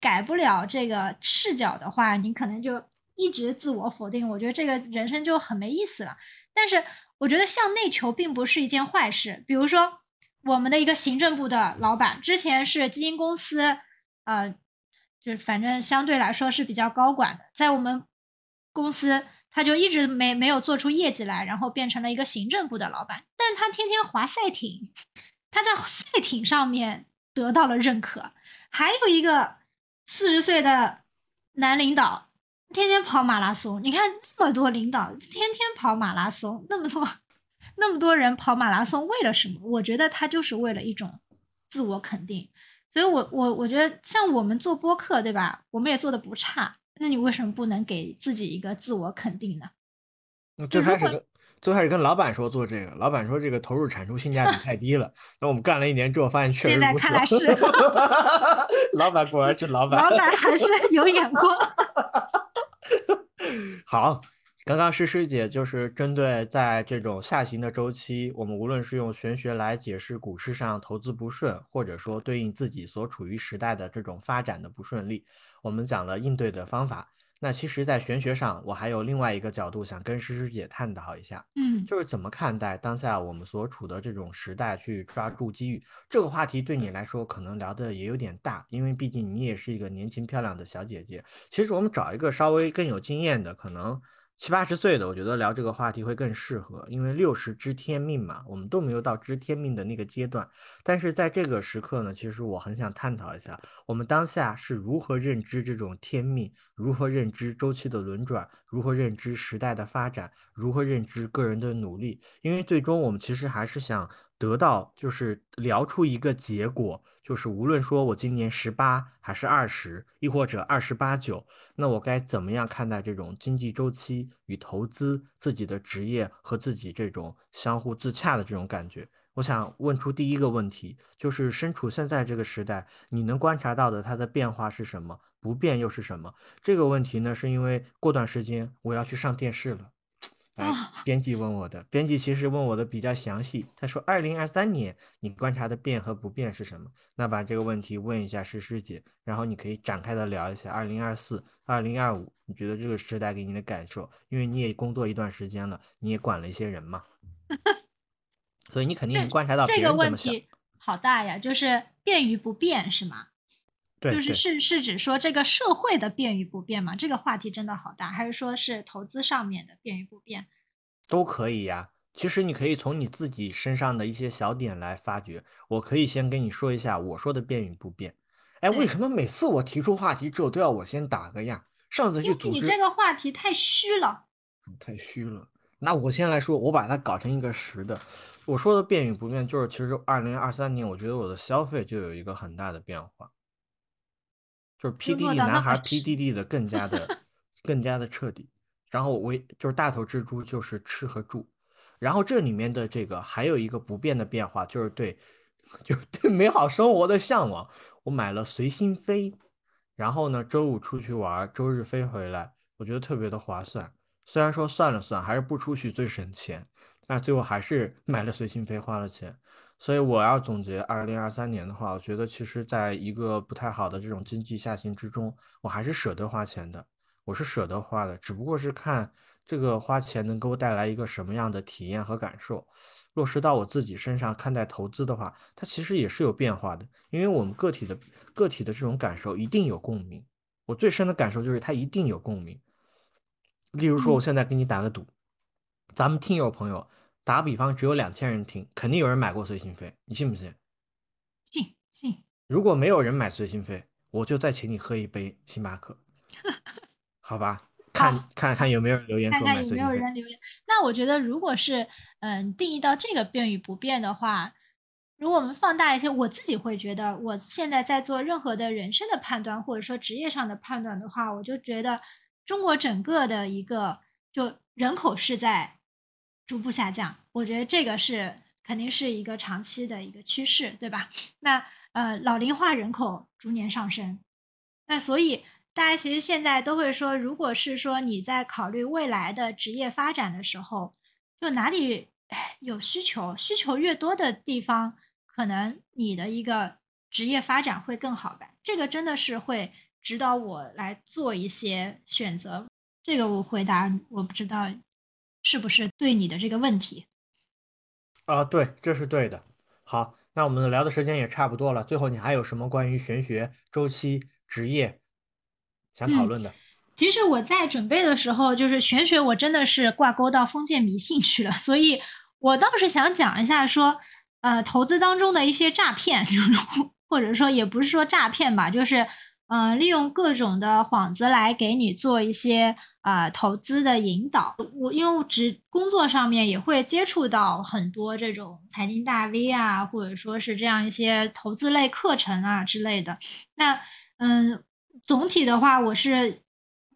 改不了这个视角的话，你可能就一直自我否定。我觉得这个人生就很没意思了。但是，我觉得向内求并不是一件坏事。比如说，我们的一个行政部的老板，之前是基金公司，呃，就反正相对来说是比较高管的，在我们公司。他就一直没没有做出业绩来，然后变成了一个行政部的老板。但他天天划赛艇，他在 赛艇上面得到了认可。还有一个四十岁的男领导，天天跑马拉松。你看这么多领导天天跑马拉松，那么多那么多人跑马拉松，为了什么？我觉得他就是为了一种自我肯定。所以我我我觉得像我们做播客，对吧？我们也做的不差。那你为什么不能给自己一个自我肯定呢？最开始跟最开始跟老板说做这个，老板说这个投入产出性价比太低了。那我们干了一年之后，发现确实现在看来是，老板果然是老板，老板还是有眼光。好。刚刚诗诗姐就是针对在这种下行的周期，我们无论是用玄学来解释股市上投资不顺，或者说对应自己所处于时代的这种发展的不顺利，我们讲了应对的方法。那其实，在玄学上，我还有另外一个角度想跟诗诗姐探讨一下，嗯，就是怎么看待当下我们所处的这种时代，去抓住机遇。这个话题对你来说可能聊的也有点大，因为毕竟你也是一个年轻漂亮的小姐姐。其实我们找一个稍微更有经验的，可能。七八十岁的，我觉得聊这个话题会更适合，因为六十知天命嘛，我们都没有到知天命的那个阶段。但是在这个时刻呢，其实我很想探讨一下，我们当下是如何认知这种天命，如何认知周期的轮转，如何认知时代的发展，如何认知个人的努力。因为最终我们其实还是想得到，就是聊出一个结果。就是无论说我今年十八还是二十，亦或者二十八九，那我该怎么样看待这种经济周期与投资、自己的职业和自己这种相互自洽的这种感觉？我想问出第一个问题，就是身处现在这个时代，你能观察到的它的变化是什么？不变又是什么？这个问题呢，是因为过段时间我要去上电视了。哎，编辑问我的，编辑其实问我的比较详细。他说：“二零二三年你观察的变和不变是什么？”那把这个问题问一下诗诗姐，然后你可以展开的聊一下二零二四、二零二五，你觉得这个时代给你的感受？因为你也工作一段时间了，你也管了一些人嘛，所以你肯定能观察到别人怎么想。好大呀，就是变与不变是吗？就是是是指说这个社会的变与不变吗？这个话题真的好大，还是说是投资上面的变与不变？都可以呀。其实你可以从你自己身上的一些小点来发掘。我可以先跟你说一下我说的变与不变。哎，为什么每次我提出话题之后都要我先打个样？上次去组织你这个话题太虚了，太虚了。那我先来说，我把它搞成一个实的。我说的变与不变，就是其实二零二三年，我觉得我的消费就有一个很大的变化，就是 PDD 男孩 PDD 的更加的 更加的彻底。然后我就是大头蜘蛛，就是吃和住。然后这里面的这个还有一个不变的变化，就是对，就对美好生活的向往。我买了随心飞，然后呢，周五出去玩，周日飞回来，我觉得特别的划算。虽然说算了算，还是不出去最省钱，但最后还是买了随心飞，花了钱。所以我要总结二零二三年的话，我觉得其实在一个不太好的这种经济下行之中，我还是舍得花钱的。我是舍得花的，只不过是看这个花钱能给我带来一个什么样的体验和感受。落实到我自己身上看待投资的话，它其实也是有变化的，因为我们个体的个体的这种感受一定有共鸣。我最深的感受就是它一定有共鸣。例如说，我现在给你打个赌，咱们听友朋友打个比方，只有两千人听，肯定有人买过随心飞，你信不信？信信。如果没有人买随心飞，我就再请你喝一杯星巴克。好吧，看看看有没有人留言，看看有没有人留言。那我觉得，如果是嗯定义到这个变与不变的话，如果我们放大一些，我自己会觉得，我现在在做任何的人生的判断，或者说职业上的判断的话，我就觉得中国整个的一个就人口是在逐步下降，我觉得这个是肯定是一个长期的一个趋势，对吧？那呃老龄化人口逐年上升，那所以。大家其实现在都会说，如果是说你在考虑未来的职业发展的时候，就哪里有需求，需求越多的地方，可能你的一个职业发展会更好吧。这个真的是会指导我来做一些选择。这个我回答，我不知道是不是对你的这个问题。啊，对，这是对的。好，那我们聊的时间也差不多了。最后，你还有什么关于玄学、周期、职业？想讨论的，其实我在准备的时候，就是玄学，我真的是挂钩到封建迷信去了，所以我倒是想讲一下，说呃，投资当中的一些诈骗，或者说也不是说诈骗吧，就是嗯，利用各种的幌子来给你做一些呃投资的引导。我因为只工作上面也会接触到很多这种财经大 V 啊，或者说是这样一些投资类课程啊之类的。那嗯。总体的话，我是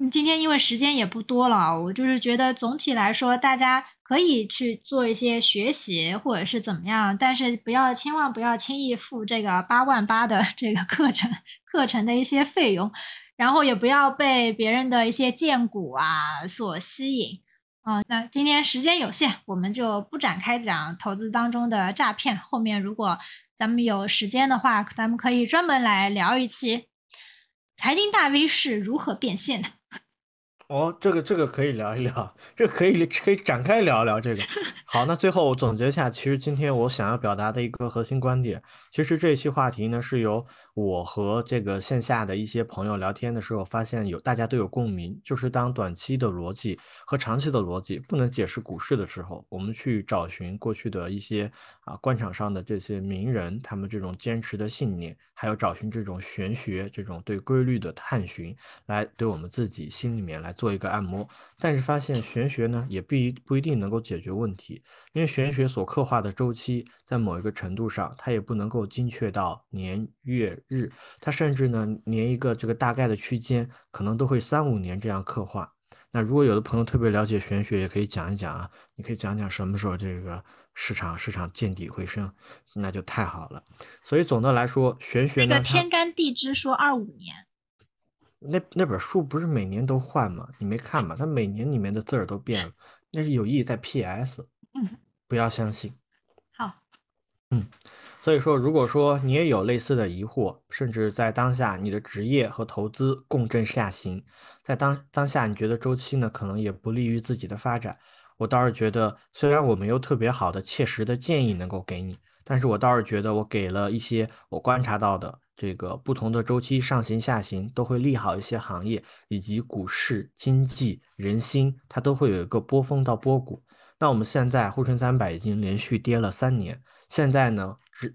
今天因为时间也不多了，我就是觉得总体来说，大家可以去做一些学习或者是怎么样，但是不要千万不要轻易付这个八万八的这个课程课程的一些费用，然后也不要被别人的一些荐股啊所吸引啊。那今天时间有限，我们就不展开讲投资当中的诈骗。后面如果咱们有时间的话，咱们可以专门来聊一期。财经大 V 是如何变现的？哦，这个这个可以聊一聊，这个可以可以展开聊一聊这个。好，那最后我总结一下，其实今天我想要表达的一个核心观点，其实这一期话题呢，是由我和这个线下的一些朋友聊天的时候，发现有大家都有共鸣，就是当短期的逻辑和长期的逻辑不能解释股市的时候，我们去找寻过去的一些啊官场上的这些名人，他们这种坚持的信念，还有找寻这种玄学这种对规律的探寻，来对我们自己心里面来。做一个按摩，但是发现玄学呢也不一不一定能够解决问题，因为玄学所刻画的周期在某一个程度上，它也不能够精确到年月日，它甚至呢连一个这个大概的区间可能都会三五年这样刻画。那如果有的朋友特别了解玄学，也可以讲一讲啊，你可以讲讲什么时候这个市场市场见底回升，那就太好了。所以总的来说，玄学那个天干地支说二五年。那那本书不是每年都换吗？你没看吗？它每年里面的字儿都变了，那是有意在 P.S。嗯，不要相信。好，嗯，所以说，如果说你也有类似的疑惑，甚至在当下你的职业和投资共振下行，在当当下你觉得周期呢可能也不利于自己的发展，我倒是觉得，虽然我没有特别好的切实的建议能够给你，但是我倒是觉得我给了一些我观察到的。这个不同的周期上行下行都会利好一些行业，以及股市、经济、人心，它都会有一个波峰到波谷。那我们现在沪深三百已经连续跌了三年，现在呢，这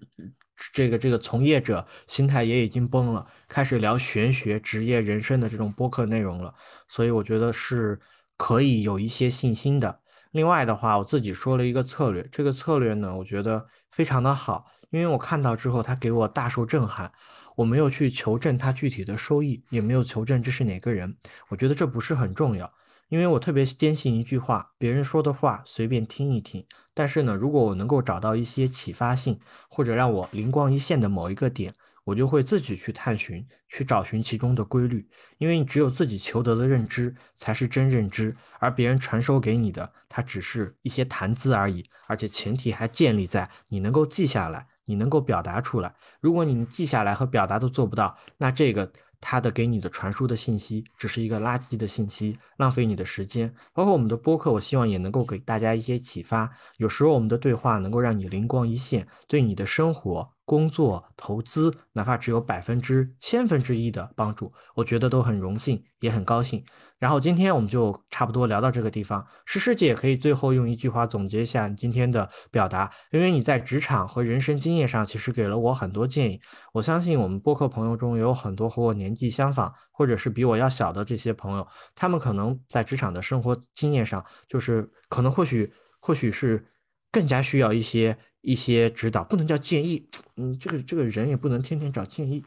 这个这个从业者心态也已经崩了，开始聊玄学、职业、人生的这种播客内容了。所以我觉得是可以有一些信心的。另外的话，我自己说了一个策略，这个策略呢，我觉得非常的好，因为我看到之后，他给我大受震撼。我没有去求证他具体的收益，也没有求证这是哪个人，我觉得这不是很重要。因为我特别坚信一句话：别人说的话随便听一听。但是呢，如果我能够找到一些启发性或者让我灵光一现的某一个点，我就会自己去探寻，去找寻其中的规律。因为你只有自己求得的认知才是真认知，而别人传授给你的，它只是一些谈资而已。而且前提还建立在你能够记下来，你能够表达出来。如果你记下来和表达都做不到，那这个。他的给你的传输的信息只是一个垃圾的信息，浪费你的时间。包括我们的播客，我希望也能够给大家一些启发。有时候我们的对话能够让你灵光一现，对你的生活。工作、投资，哪怕只有百分之千分之一的帮助，我觉得都很荣幸，也很高兴。然后今天我们就差不多聊到这个地方。诗诗姐可以最后用一句话总结一下你今天的表达，因为你在职场和人生经验上其实给了我很多建议。我相信我们播客朋友中也有很多和我年纪相仿，或者是比我要小的这些朋友，他们可能在职场的生活经验上，就是可能或许或许是更加需要一些。一些指导不能叫建议，嗯，这个这个人也不能天天找建议，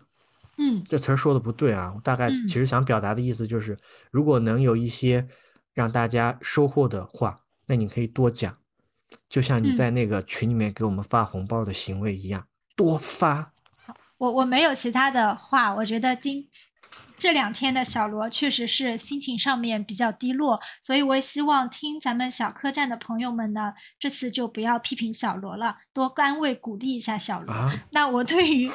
嗯，这词儿说的不对啊。我大概其实想表达的意思就是，如果能有一些让大家收获的话，那你可以多讲，就像你在那个群里面给我们发红包的行为一样，多发。我我没有其他的话，我觉得今。这两天的小罗确实是心情上面比较低落，所以我也希望听咱们小客栈的朋友们呢，这次就不要批评小罗了，多安慰鼓励一下小罗。那我对于，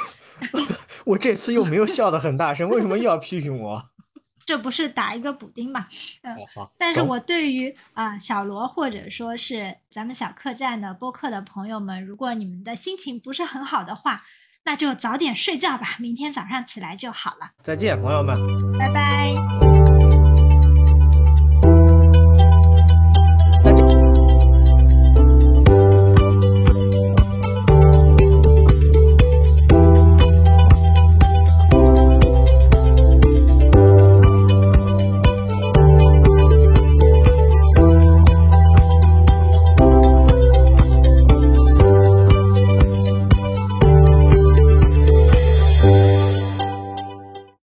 我这次又没有笑得很大声，为什么又要批评我？这不是打一个补丁嘛？嗯，但是我对于啊小罗或者说是咱们小客栈的播客的朋友们，如果你们的心情不是很好的话。那就早点睡觉吧，明天早上起来就好了。再见，朋友们，拜拜。